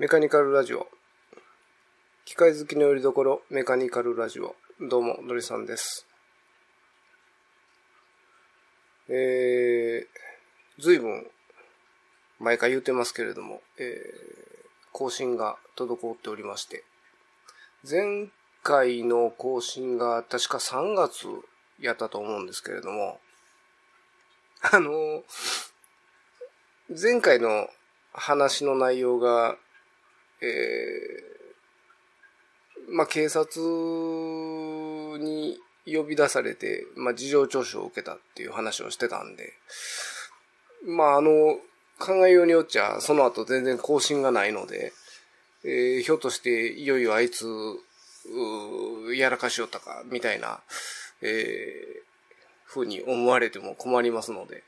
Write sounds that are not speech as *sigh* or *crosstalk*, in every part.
メカニカルラジオ。機械好きのよりどころ、メカニカルラジオ。どうも、のりさんです。えー、ずいぶん、毎回言ってますけれども、えー、更新が滞っておりまして、前回の更新が確か3月やったと思うんですけれども、あの、前回の話の内容が、えー、まあ、警察に呼び出されて、まあ、事情聴取を受けたっていう話をしてたんで、まあ、あの、考えようによっちゃ、その後全然更新がないので、えー、ひょっとしていよいよあいつ、やらかしよったか、みたいな、えー、ふうに思われても困りますので、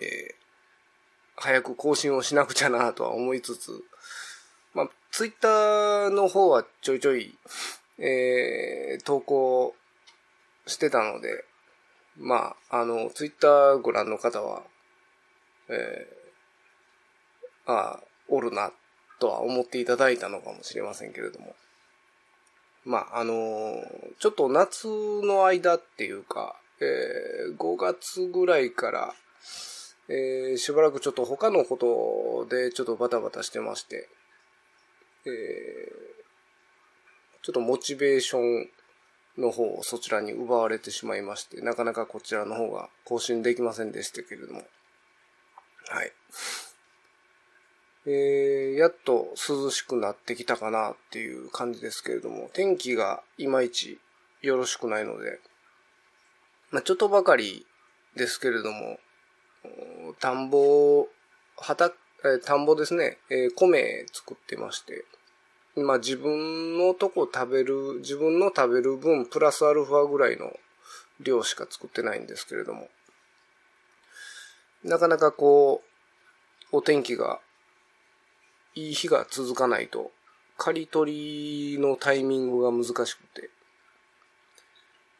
えー、早く更新をしなくちゃなとは思いつつ、ツイッターの方はちょいちょい、えー、投稿してたので、まあ、あの、ツイッターご覧の方は、えー、ああ、おるな、とは思っていただいたのかもしれませんけれども。まあ、あのちょっと夏の間っていうか、えー、5月ぐらいから、えー、しばらくちょっと他のことでちょっとバタバタしてまして、えー、ちょっとモチベーションの方をそちらに奪われてしまいまして、なかなかこちらの方が更新できませんでしたけれども。はい。えー、やっと涼しくなってきたかなっていう感じですけれども、天気がいまいちよろしくないので、まあ、ちょっとばかりですけれども、田んぼ、畑、え田んぼですね、えー、米作ってまして、まあ自分のとこ食べる、自分の食べる分プラスアルファぐらいの量しか作ってないんですけれども、なかなかこう、お天気がいい日が続かないと、刈り取りのタイミングが難しく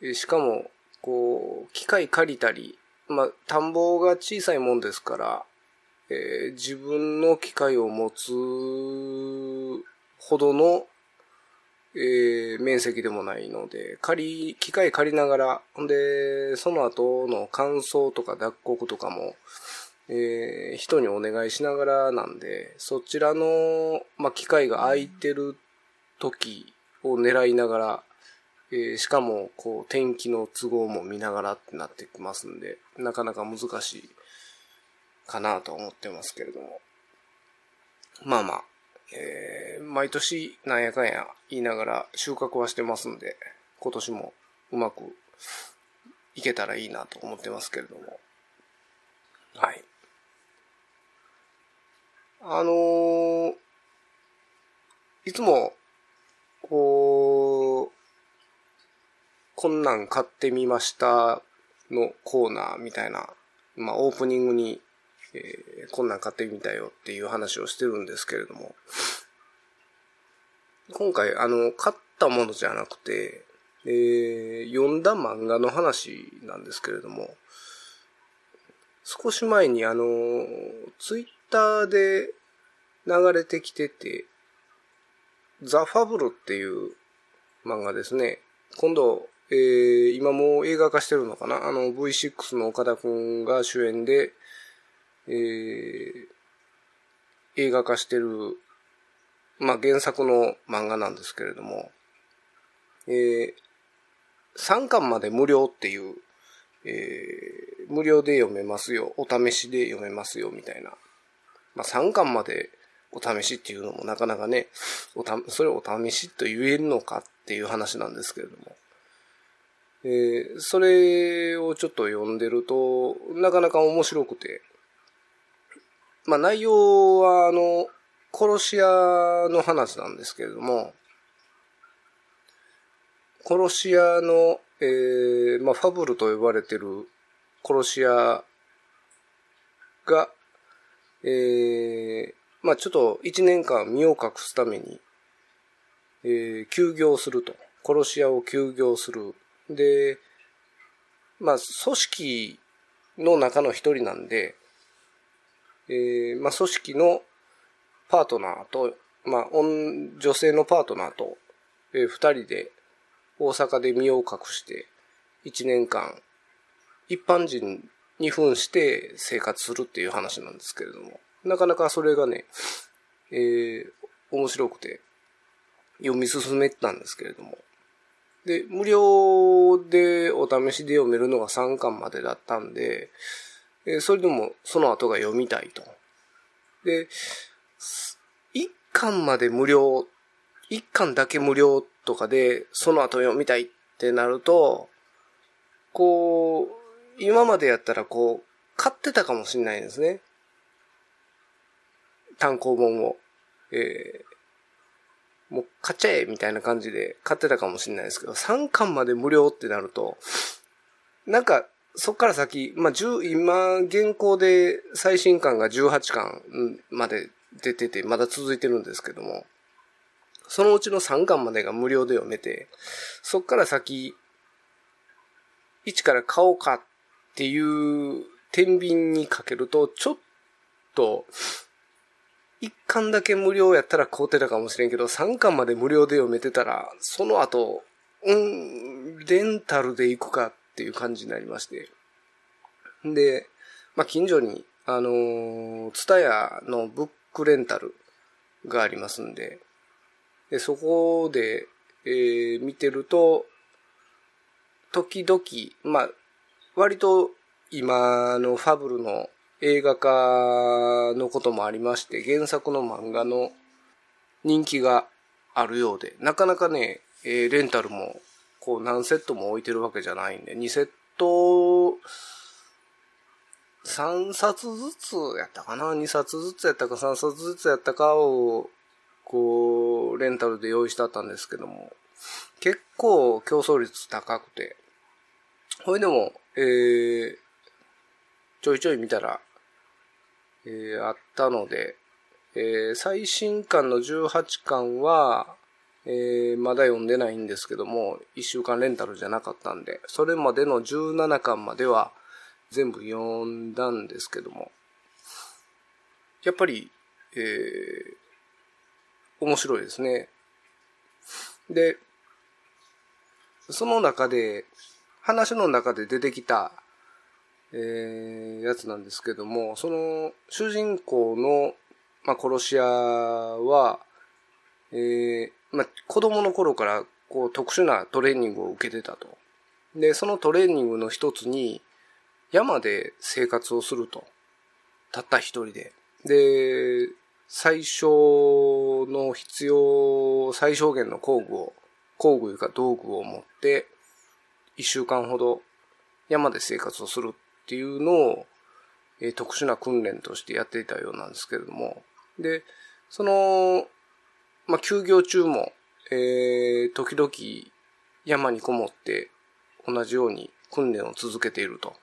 て、しかも、こう、機械借りたり、まあ、田んぼが小さいもんですから、えー、自分の機械を持つほどの、えー、面積でもないので、借り、機械借りながら、で、その後の乾燥とか脱穀とかも、えー、人にお願いしながらなんで、そちらの、まあ、機械が空いてる時を狙いながら、えー、しかも、こう、天気の都合も見ながらってなってきますんで、なかなか難しい。かなと思ってますけれども。まあまあ、えー、毎年なんやかんや言いながら収穫はしてますんで、今年もうまくいけたらいいなと思ってますけれども。はい。あのー、いつも、こう、こんなん買ってみましたのコーナーみたいな、まあオープニングに、えー、こんなん買ってみたよっていう話をしてるんですけれども、今回あの、買ったものじゃなくて、えー、読んだ漫画の話なんですけれども、少し前にあの、ツイッターで流れてきてて、ザ・ファブルっていう漫画ですね。今度、えー、今も映画化してるのかな？あの V6 の岡田くんが主演で、えー、映画化してる、まあ、原作の漫画なんですけれども、えー、3巻まで無料っていう、えー、無料で読めますよ、お試しで読めますよ、みたいな。まあ、3巻までお試しっていうのもなかなかね、おた、それをお試しと言えるのかっていう話なんですけれども。えー、それをちょっと読んでると、なかなか面白くて、まあ内容はあの、殺し屋の話なんですけれども、殺し屋の、えー、まあファブルと呼ばれてる殺し屋が、えー、まあちょっと一年間身を隠すために、えー、休業すると。殺し屋を休業するで、まあ、組織の中の一人なんで、えー、まあ、組織のパートナーと、まあ、女性のパートナーと、えー、二人で大阪で身を隠して一年間一般人に扮して生活するっていう話なんですけれども、なかなかそれがね、えー、面白くて読み進めたんですけれども。で、無料でお試しで読めるのが3巻までだったんで、え、それでもその後が読みたいと。で、1巻まで無料、1巻だけ無料とかで、その後読みたいってなると、こう、今までやったらこう、買ってたかもしれないですね。単行本を。えー、もう買っちゃえみたいな感じで買ってたかもしれないですけど、3巻まで無料ってなると、なんか、そっから先、まあ、今、現行で最新巻が18巻まで出てて、まだ続いてるんですけども、そのうちの3巻までが無料で読めて、そっから先、1から買おうかっていう天秤にかけると、ちょっと、1巻だけ無料やったら買うてたかもしれんけど、3巻まで無料で読めてたら、その後、うん、レンタルで行くかっていう感じになりまして。で、まあ、近所に、あのー、ツタヤのブックレンタルがありますんで、でそこで、えー、見てると、時々、まあ、割と今のファブルの映画化のこともありまして、原作の漫画の人気があるようで、なかなかね、えー、レンタルもこう何セットも置いてるわけじゃないんで、2セット、3冊ずつやったかな ?2 冊ずつやったか3冊ずつやったかを、こう、レンタルで用意してあったんですけども、結構競争率高くて、ほいでも、えー、ちょいちょい見たら、えー、あったので、えー、最新刊の18巻は、えー、まだ読んでないんですけども、1週間レンタルじゃなかったんで、それまでの17巻までは全部読んだんですけども、やっぱり、えー、面白いですね。で、その中で、話の中で出てきた、えー、やつなんですけども、その主人公の、まあ、殺し屋は、えー、まあ、子供の頃からこう特殊なトレーニングを受けてたと。で、そのトレーニングの一つに、山で生活をすると。たった一人で。で、最小の必要最小限の工具を、工具か道具を持って、一週間ほど山で生活をするっていうのを、え、特殊な訓練としてやっていたようなんですけれども、で、その、まあ、休業中も、えー、時々山にこもって同じように訓練を続けていると。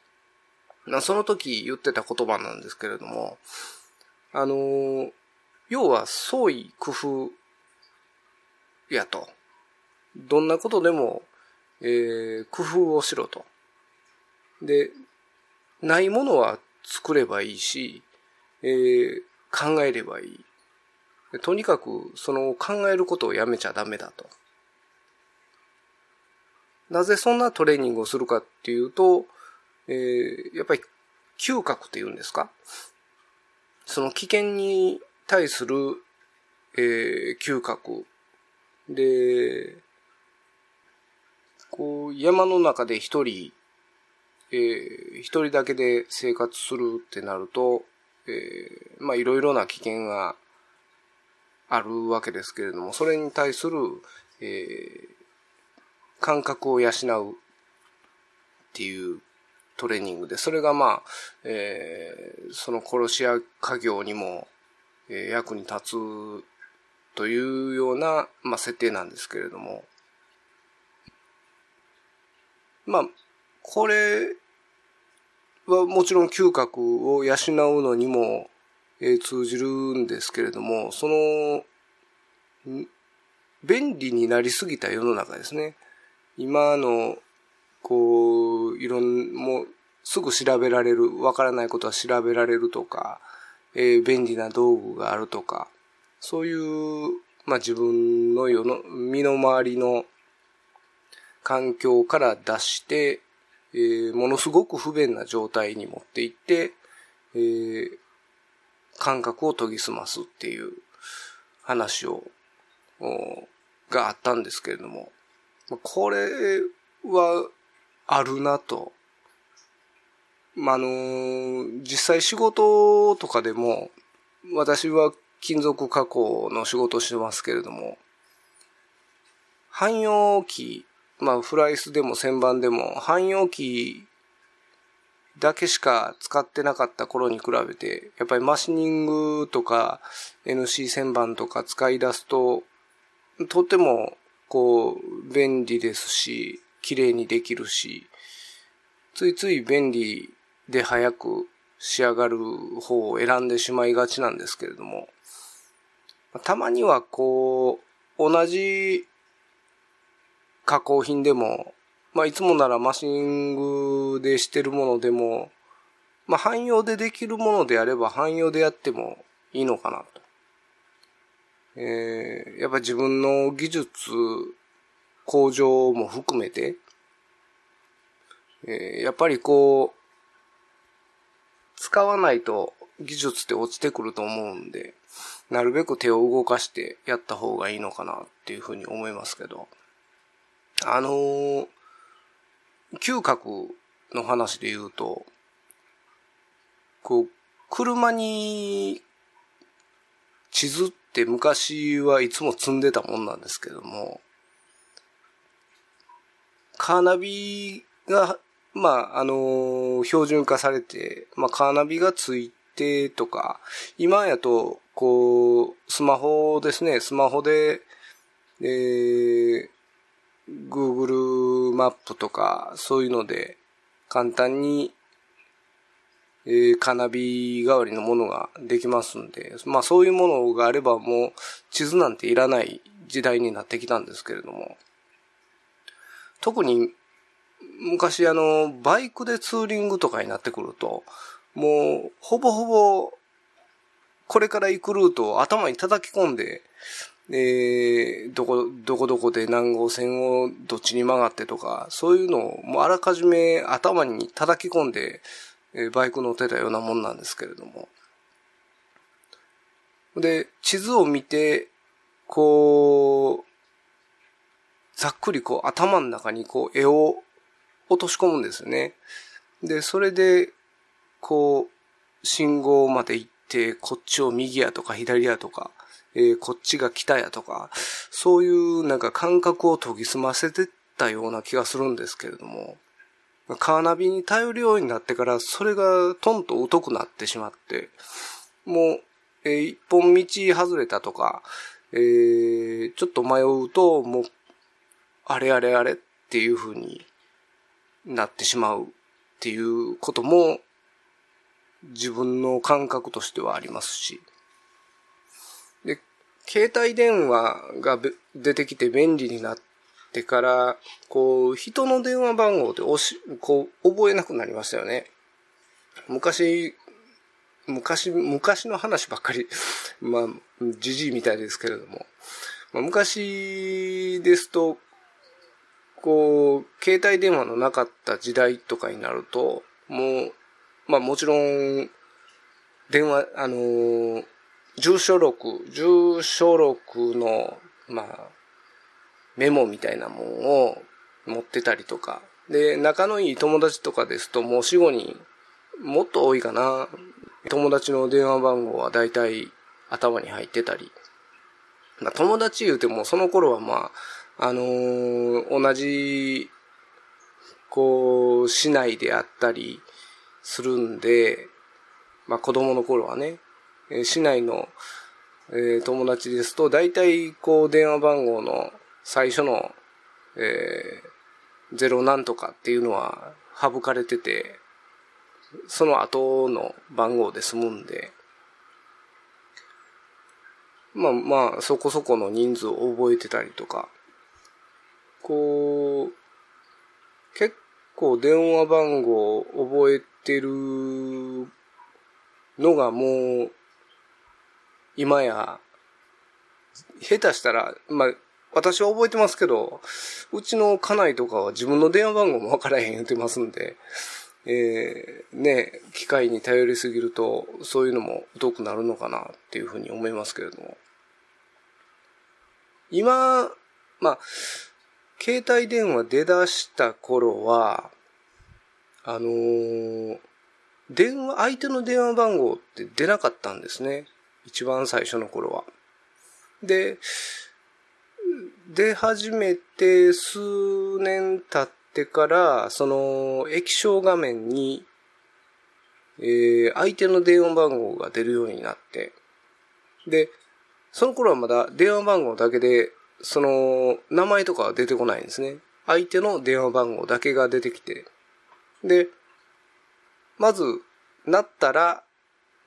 まあその時言ってた言葉なんですけれども、あのー、要は創意工夫やと。どんなことでもえー、工夫をしろと。で、ないものは作ればいいし、えー、考えればいい。とにかく、その考えることをやめちゃダメだと。なぜそんなトレーニングをするかっていうと、えー、やっぱり嗅覚っていうんですか？その危険に対する、えー、嗅覚で、こう、山の中で一人、えー、一人だけで生活するってなると、えー、まあいろいろな危険があるわけですけれども、それに対する、えー、感覚を養うっていうトレーニングで、それがまあ、えー、その殺し屋家業にも、えー、役に立つというような、まあ、設定なんですけれども、まあ、これはもちろん嗅覚を養うのにも、えー、通じるんですけれども、その、便利になりすぎた世の中ですね。今の、こう、いろん、もう、すぐ調べられる、わからないことは調べられるとか、えー、便利な道具があるとか、そういう、まあ自分の世の、身の回りの環境から出して、えー、ものすごく不便な状態に持っていって、えー、感覚を研ぎ澄ますっていう話を、があったんですけれども、これはあるなと。まあ、の、実際仕事とかでも、私は金属加工の仕事をしてますけれども、汎用機、まあ、フライスでも旋盤でも、汎用機だけしか使ってなかった頃に比べて、やっぱりマシニングとか NC 旋盤とか使い出すと、とてもこう便利ですし、綺麗にできるし、ついつい便利で早く仕上がる方を選んでしまいがちなんですけれども、たまにはこう、同じ加工品でもまあ、いつもならマシングでしてるものでも、まあ、汎用でできるものであれば汎用でやってもいいのかなと。えー、やっぱ自分の技術向上も含めて、えー、やっぱりこう、使わないと技術って落ちてくると思うんで、なるべく手を動かしてやった方がいいのかなっていうふうに思いますけど、あのー、嗅覚の話で言うと、こう、車に地図って昔はいつも積んでたもんなんですけども、カーナビが、まあ、あの、標準化されて、まあ、カーナビがついてとか、今やと、こう、スマホですね、スマホで、えー、Google マップとか、そういうので、簡単に、えー、カナビ代わりのものができますんで、まあそういうものがあればもう地図なんていらない時代になってきたんですけれども、特に昔あの、バイクでツーリングとかになってくると、もうほぼほぼこれから行くルートを頭に叩き込んで、えー、どこ、どこどこで何号線をどっちに曲がってとか、そういうのをもうあらかじめ頭に叩き込んで、えー、バイク乗ってたようなもんなんですけれども。で、地図を見て、こう、ざっくりこう頭の中にこう絵を落とし込むんですよね。で、それで、こう、信号まで行って、こっちを右やとか左やとか、えー、こっちが北やとか、そういうなんか感覚を研ぎ澄ませてったような気がするんですけれども、カーナビに頼るようになってから、それがトンと疎くなってしまって、もう、えー、一本道外れたとか、えー、ちょっと迷うと、もう、あれあれあれっていう風になってしまうっていうことも、自分の感覚としてはありますし、携帯電話が出てきて便利になってから、こう、人の電話番号で押し、こう、覚えなくなりましたよね。昔、昔、昔の話ばっかり、*laughs* まあ、じじいみたいですけれども。まあ、昔ですと、こう、携帯電話のなかった時代とかになると、もう、まあもちろん、電話、あのー、住所録、住所録の、まあ、メモみたいなもんを持ってたりとか。で、仲のいい友達とかですともう4、5人、もっと多いかな。友達の電話番号は大体頭に入ってたり。まあ、友達言うてもその頃はまあ、あのー、同じ、こう、市内であったりするんで、まあ子供の頃はね。え市内の、え友達ですと、大体こう電話番号の最初の、えー、ゼロなんとかっていうのは省かれてて、その後の番号で済むんで、まあまあ、そこそこの人数を覚えてたりとか、こう、結構電話番号を覚えてるのがもう今や下手したら、まあ、私は覚えてますけど、うちの家内とかは自分の電話番号もわからへん言ってますんで、えー、ね、機械に頼りすぎると、そういうのも疎くなるのかなっていうふうに思いますけれども。今、まあ、携帯電話出だした頃は、あのー、電話、相手の電話番号って出なかったんですね。一番最初の頃は。で、出始めて数年経ってから、その液晶画面に、えー、相手の電話番号が出るようになって、で、その頃はまだ電話番号だけで、その名前とかは出てこないんですね。相手の電話番号だけが出てきて、で、まず、なったら、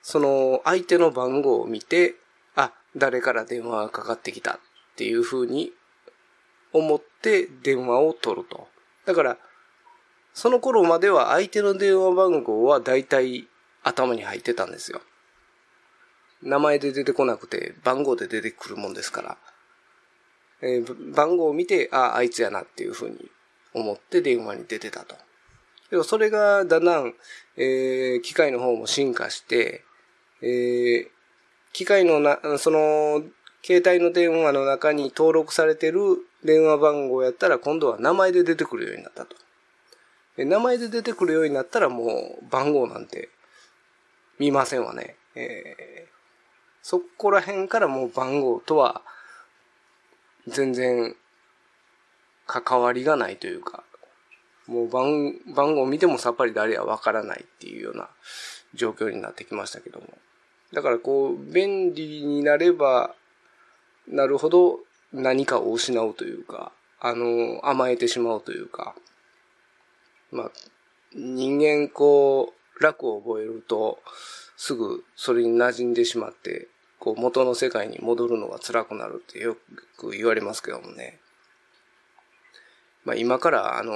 その相手の番号を見て、あ、誰から電話がかかってきたっていう風に思って電話を取ると。だから、その頃までは相手の電話番号は大体頭に入ってたんですよ。名前で出てこなくて番号で出てくるもんですから。えー、番号を見て、あ、あいつやなっていうふうに思って電話に出てたと。でもそれがだんだん、えー、機械の方も進化して、えー、機械のな、その、携帯の電話の中に登録されてる電話番号やったら今度は名前で出てくるようになったと。名前で出てくるようになったらもう番号なんて見ませんわね。えー、そこら辺からもう番号とは全然関わりがないというか、もう番番号見てもさっぱり誰やわからないっていうような状況になってきましたけども。だからこう、便利になればなるほど何かを失うというか、あの、甘えてしまうというか、まあ、人間こう、楽を覚えると、すぐそれに馴染んでしまって、こう元の世界に戻るのが辛くなるってよく言われますけどもね。まあ今からあの、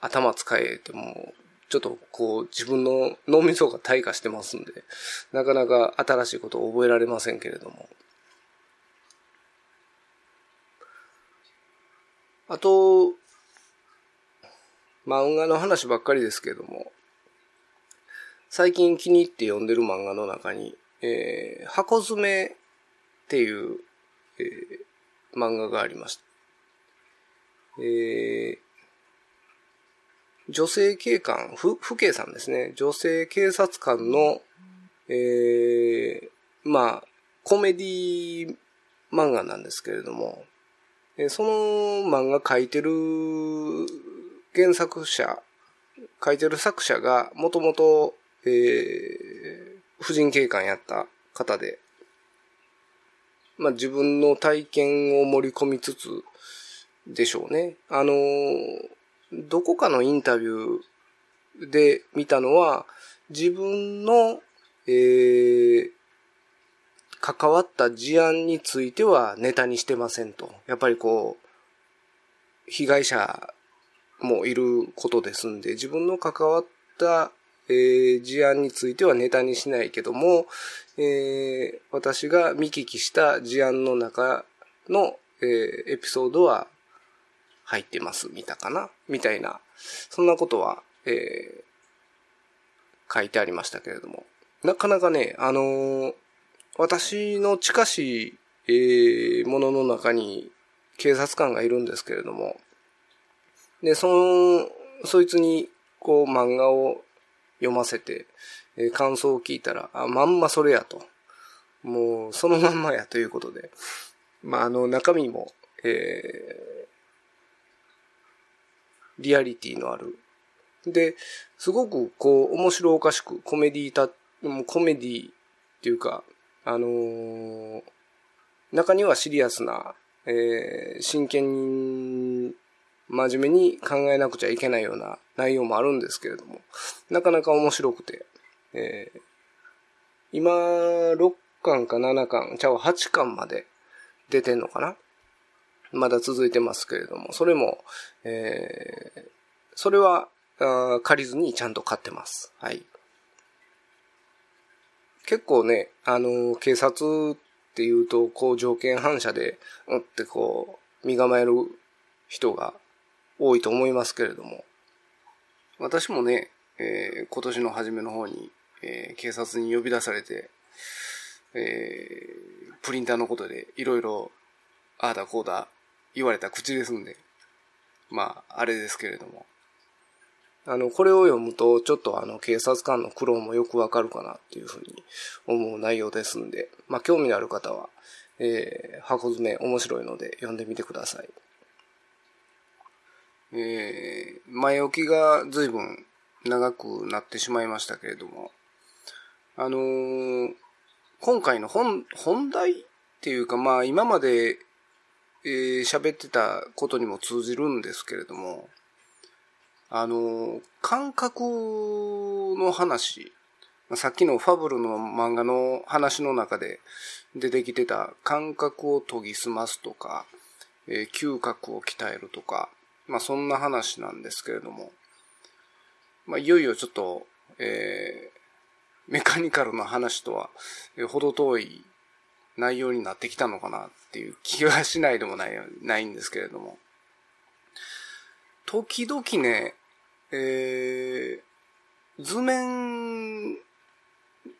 頭使えても、ちょっとこう自分の脳みそが退化してますんで、なかなか新しいことを覚えられませんけれども。あと、漫画の話ばっかりですけれども、最近気に入って読んでる漫画の中に、えー、箱詰めっていう、えー、漫画がありました。えー、女性警官、ふ、府警さんですね。女性警察官の、えー、まあ、コメディ漫画なんですけれども、えその漫画描いてる原作者、書いてる作者がもともと、えー、婦人警官やった方で、まあ自分の体験を盛り込みつつでしょうね。あの、どこかのインタビューで見たのは、自分の、えー、関わった事案についてはネタにしてませんと。やっぱりこう、被害者もいることですんで、自分の関わった、えー、事案についてはネタにしないけども、えー、私が見聞きした事案の中の、えー、エピソードは入ってます、見たかな？みたいな、そんなことは、えー、書いてありましたけれども。なかなかね、あのー、私の近しい、えー、ものの中に警察官がいるんですけれども、で、その、そいつに、こう、漫画を読ませて、えー、感想を聞いたら、あ、まんまそれやと。もう、そのまんまやということで、まあ、あの、中身も、えー、リアリティのある。で、すごく、こう、面白おかしく、コメディた、コメディっていうか、あのー、中にはシリアスな、えー、真剣に、真面目に考えなくちゃいけないような内容もあるんですけれども、なかなか面白くて、えー、今、6巻か7巻、ちゃう8巻まで出てんのかな？まだ続いてますけれども、それも、えー、それは借りずにちゃんと買ってます。はい。結構ね、あの、警察っっていうと、こう条件反射で、うんってこう、身構える人が多いと思いますけれども、私もね、えー、今年の初めの方に、えー、警察に呼び出されて、えー、プリンターのことでいろいろ、ああだこうだ言われた口ですんで、まあ、あれですけれども。あの、これを読むと、ちょっとあの、警察官の苦労もよくわかるかなっていうふうに思う内容ですんで、まあ、興味のある方は、えー、箱詰め面白いので読んでみてください。えー、前置きが随分長くなってしまいましたけれども、あのー、今回の本、本題っていうか、まあ今までえー、喋ってたことにも通じるんですけれども、あの、感覚の話、さっきのファブルの漫画の話の中で出てきてた感覚を研ぎ澄ますとか、えー、嗅覚を鍛えるとか、まあそんな話なんですけれども、まあいよいよちょっと、えー、メカニカルな話とは、えー、程遠い内容になってきたのかなっていう気はしないでもない、ないんですけれども。時々ね、えー、図面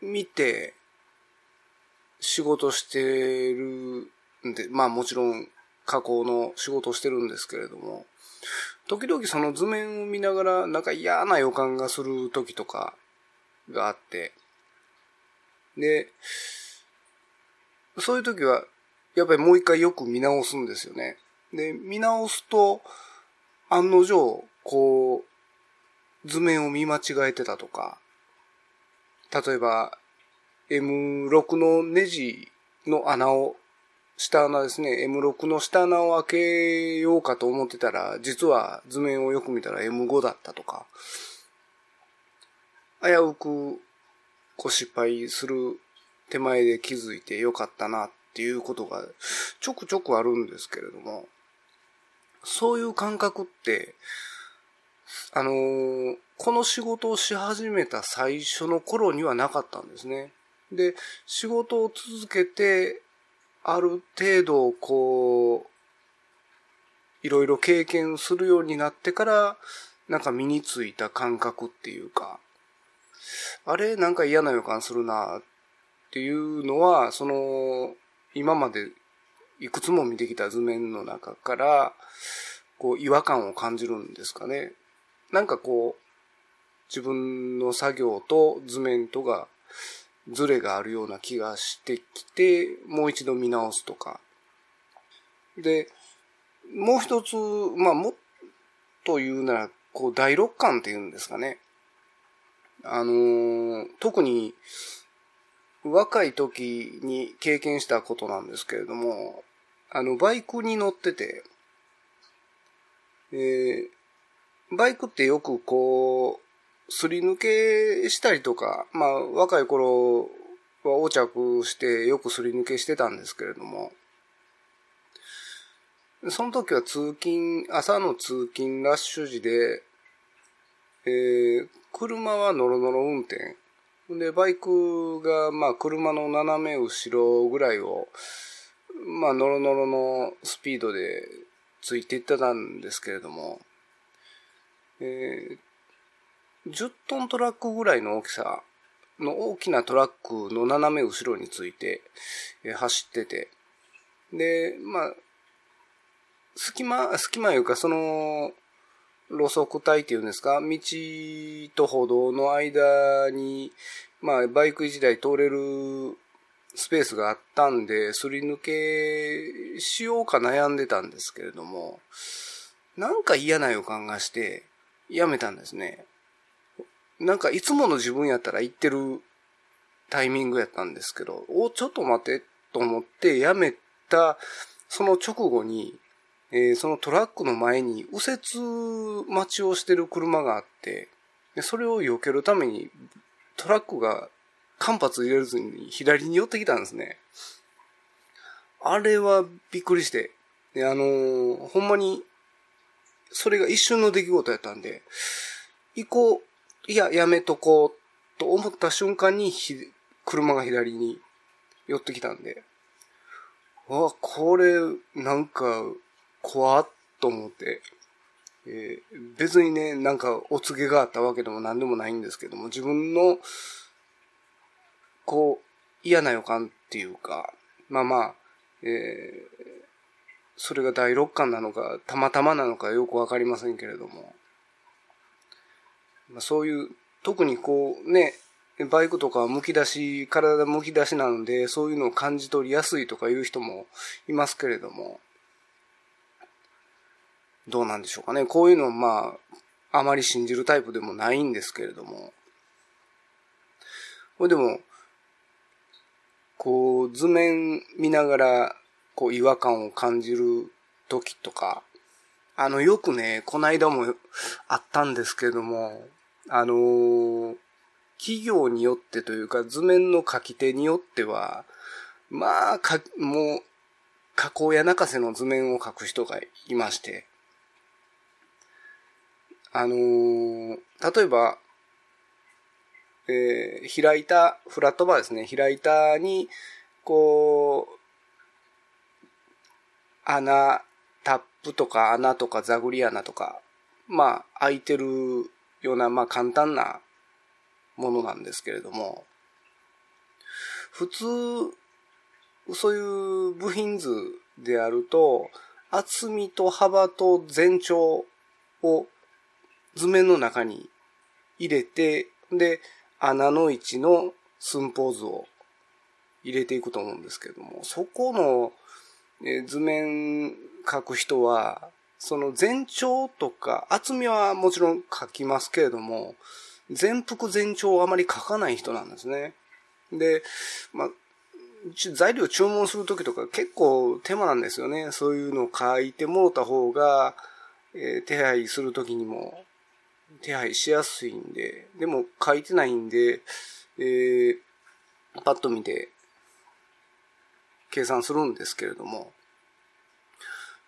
見て仕事してるんで、まあもちろん加工の仕事してるんですけれども、時々その図面を見ながらなんか嫌な予感がする時とかがあって、で、そういう時は、やっぱりもう一回よく見直すんですよね。で、見直すと、案の定、こう、図面を見間違えてたとか、例えば、M6 のネジの穴を、下穴ですね、M6 の下穴を開けようかと思ってたら、実は図面をよく見たら M5 だったとか、危うくこう失敗する手前で気づいてよかったなっていうことがちょくちょくあるんですけれども、そういう感覚って、あのー、この仕事をし始めた最初の頃にはなかったんですね。で、仕事を続けて、ある程度、こう、いろいろ経験するようになってから、なんか身についた感覚っていうか、あれなんか嫌な予感するなっていうのは、その、今までいくつも見てきた図面の中から、こう、違和感を感じるんですかね。なんかこう、自分の作業と図面とが、ズレがあるような気がしてきて、もう一度見直すとか。で、もう一つ、まあ、もっと言うなら、こう、第六感っていうんですかね。あのー、特に、若い時に経験したことなんですけれども、あの、バイクに乗ってて、えー、バイクってよくこう、すり抜けしたりとか、まあ、若い頃は横着してよくすり抜けしてたんですけれども、その時は通勤、朝の通勤ラッシュ時で、えー、車はノロノロ運転で、バイクが、まあ、車の斜め後ろぐらいを、まあ、ノロノロのスピードでついていってたんですけれども、えー、10トントラックぐらいの大きさの大きなトラックの斜め後ろについて、え、走ってて、で、まあ、隙間、隙間いうか、その、路側帯っていうんですか、道と歩道の間に、まあ、バイク1台通れるスペースがあったんで、すり抜けしようか悩んでたんですけれども、なんか嫌な予感がして、やめたんですね。なんかいつもの自分やったら行ってるタイミングやったんですけど、お、ちょっと待てと思ってやめた、その直後に、えー、そのトラックの前に右折待ちをしてる車があって、でそれを避けるためにトラックが間髪入れずに左に寄ってきたんですね。あれはびっくりして、で、あのー、ほんまに、それが一瞬の出来事やったんで、行こう、いや、やめとこう、と思った瞬間に車が左に寄ってきたんで、わ、これ、なんか、怖っと思って、えー、別にね、なんかお告げがあったわけでも何でもないんですけども、自分の、こう、嫌な予感っていうか、まあまあ、えー、それが第六感なのか、たまたまなのかよくわかりませんけれども、まあ、そういう、特にこうね、バイクとかむき出し、体むき出しなので、そういうのを感じ取りやすいとかいう人もいますけれども、どうなんでしょうかね。こういうのまあ、あまり信じるタイプでもないんですけれども。これでも、こう、図面見ながら、こう、違和感を感じる時とか、あの、よくね、この間もあったんですけれども、あのー企業によってというか図面の書き手によっては、まあ、か、もう、加工や中瀬の図面を書く人がいまして、あのー、例えば、えー、開いた、フラットバーですね、開いたに、こう、穴、タップとか穴とかザグリ穴とか、まあ、開いてるような、まあ、簡単なものなんですけれども、普通、そういう部品図であると、厚みと幅と全長を図面の中に入れて、で、穴の位置の寸法図を入れていくと思うんですけれども、そこの図面書く人は、その全長とか厚みはもちろん書きますけれども、全幅全長をあまり書かない人なんですね。で、まあ、材料注文するときとか結構手間なんですよね。そういうのを書いてもろた方が、えー、手配するときにも手配しやすいんで、でも書いてないんで、えー、パッと見て計算するんですけれども、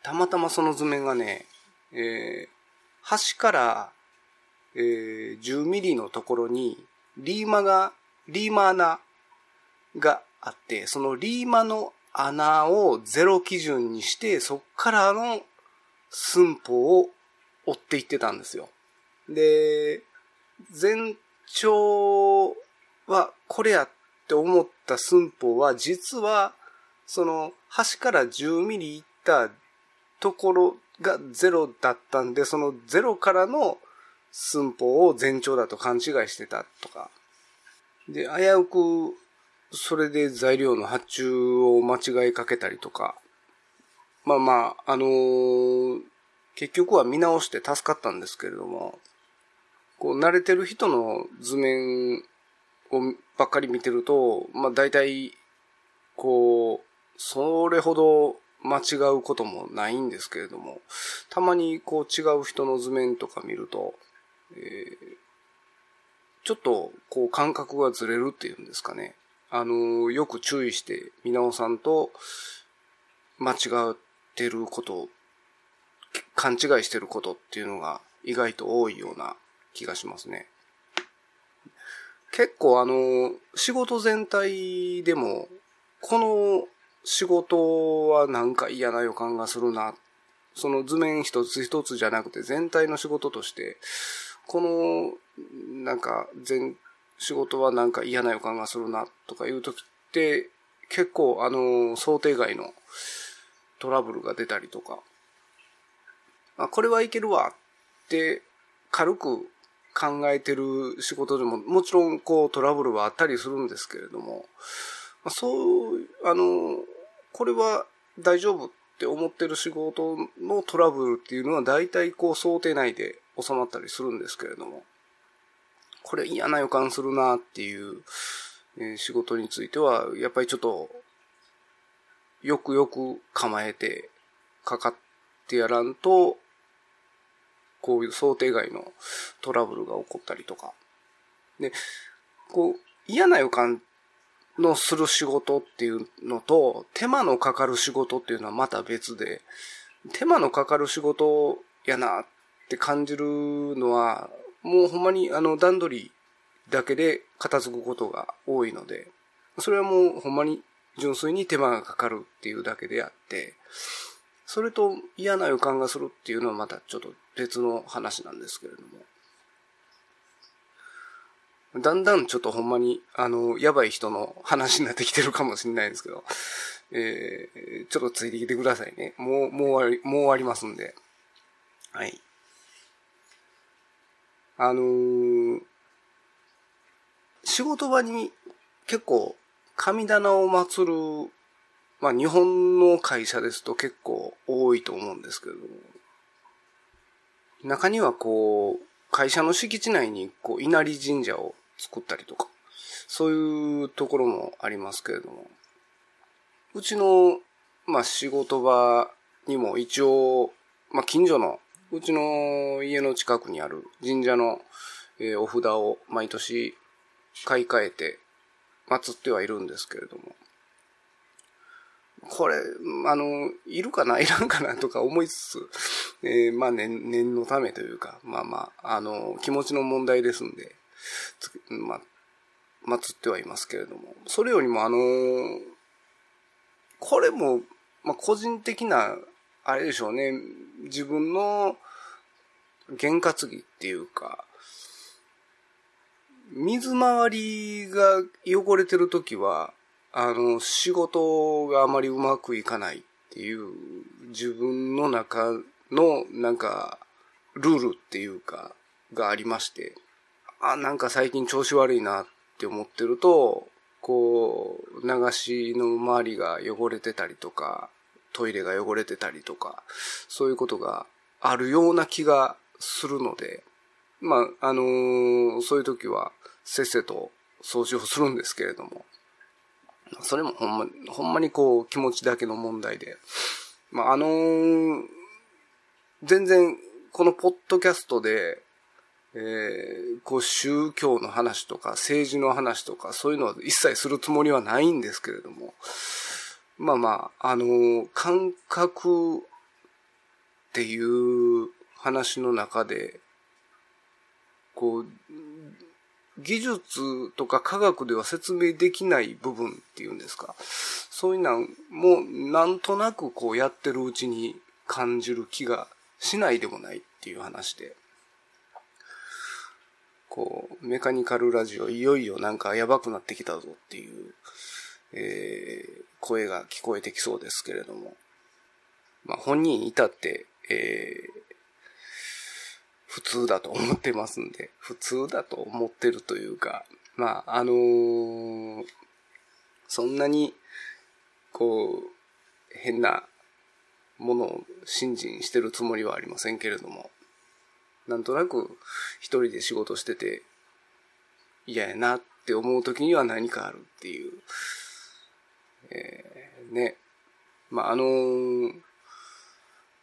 たまたまその図面がね、えー、端からえー、10ミリのところにリーマが、リーマ穴があって、そのリーマの穴をゼロ基準にして、そっからの寸法を追っていってたんですよ。で、全長はこれやって思った寸法は実はその端から10ミリいったところがゼロだったんで、そのゼロからの寸法を全長だと勘違いしてたとか。で、危うく、それで材料の発注を間違いかけたりとか。まあまあ、あのー、結局は見直して助かったんですけれども、こう、慣れてる人の図面をばっかり見てると、まあ大体、こう、それほど間違うこともないんですけれども、たまにこう違う人の図面とか見ると、えー、ちょっとこう感覚がずれるっていうんですかね。あの、よく注意して皆尾さんと間違ってること、勘違いしてることっていうのが意外と多いような気がしますね。結構あの、仕事全体でも、この仕事はなんか嫌な予感がするな。その図面一つ一つじゃなくて全体の仕事として、この、なんか、全、仕事はなんか嫌な予感がするな、とかいう時って、結構、あの、想定外のトラブルが出たりとか、あ、これはいけるわって軽く考えてる仕事でも、もちろんこうトラブルはあったりするんですけれども、まあそう、あの、これは大丈夫って思ってる仕事のトラブルっていうのは大体こう想定内で収まったりするんですけれども、これ嫌な予感するなっていう、え仕事については、やっぱりちょっと、よくよく構えてかかってやらんと、こういう想定外のトラブルが起こったりとか。で、こう、嫌な予感のする仕事っていうのと、手間のかかる仕事っていうのはまた別で、手間のかかる仕事やなって感じるのは、もうほんまにあの段取りだけで片付くことが多いので、それはもうほんまに純粋に手間がかかるっていうだけであって、それと嫌な予感がするっていうのはまたちょっと別の話なんですけれども。だんだんちょっとほんまに、あの、やばい人の話になってきてるかもしれないですけど、えー、ちょっとついてきてくださいね。もう、もう終わり、もう終わりますんで。はい。あのー、仕事場に結構神棚を祀る、まあ日本の会社ですと結構多いと思うんですけれども、中にはこう、会社の敷地内にこう稲荷神社を作ったりとか、そういうところもありますけれども、うちの、まあ仕事場にも一応、まあ近所の、うちの家の近くにある神社の、えー、お札を毎年買い替えて祀ってはいるんですけれども、これ、あの、いるかないらんかなとか思いつつ、えー、まあ念、念のためというか、まあまあ、あの、気持ちの問題ですんで、まあ、祀ってはいますけれども、それよりもあの、これも、まあ個人的な、あれでしょうね、自分の験担ぎっていうか、水回りが汚れてるときは、あの、仕事があまりうまくいかないっていう自分の中のなんかルールっていうかがありまして、あ、なんか最近調子悪いなって思ってると、こう、流しの周りが汚れてたりとか、トイレが汚れてたりとか、そういうことがあるような気がするので、まあ、あのー、そういう時は、せっせと掃除をするんですけれども、それもほんま、ほんまにこう気持ちだけの問題で、まあ、あのー、全然このポッドキャストで、えー、こう宗教の話とか政治の話とかそういうのは一切するつもりはないんですけれども、まあまあ、あのー、感覚っていう話の中で、こう、技術とか科学では説明できない部分っていうんですか？そういうのもなんとなくこうやってるうちに感じる気がしないでもないっていう話で。こう、メカニカルラジオいよいよなんかやばくなってきたぞっていう、えー、声が聞こえてきそうですけれども。まあ本人に至って、えー、普通だと思ってますんで、*laughs* 普通だと思ってるというか、まあ、あのー、そんなに、こう、変なものを信心してるつもりはありませんけれども、なんとなく一人で仕事してて嫌やなって思う時には何かあるっていう、えー、ね。まあ、あのー、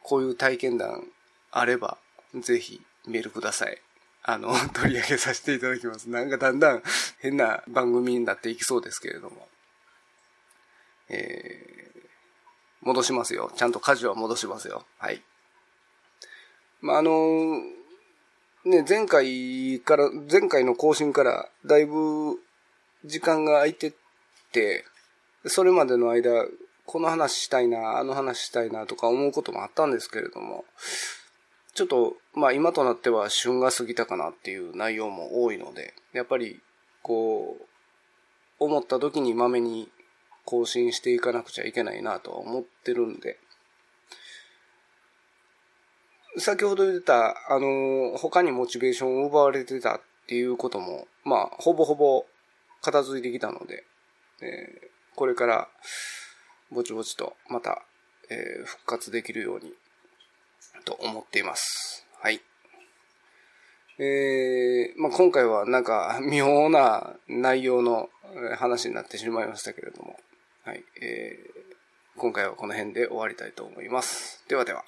こういう体験談あれば、ぜひメールください。あの、*laughs* 取り上げさせていただきます。なんかだんだん変な番組になっていきそうですけれども。えー、戻しますよ。ちゃんと舵は戻しますよ。はい。まあ、あのね、前回から、前回の更新からだいぶ時間が空いてって、それまでの間、この話したいな、あの話したいなとか思うこともあったんですけれども、ちょっと、まあ今となっては旬が過ぎたかなっていう内容も多いので、やっぱり、こう、思った時にまめに更新していかなくちゃいけないなとは思ってるんで、先ほど言ってたあの、他にモチベーションを奪われてたっていうことも、まあ、ほぼほぼ片付いてきたので、えー、これからぼちぼちとまた、えー、復活できるようにと思っています。はい。えー、まあ、今回はなんか *laughs* 妙な内容の話になってしまいましたけれども、はい、えー、今回はこの辺で終わりたいと思います。ではでは。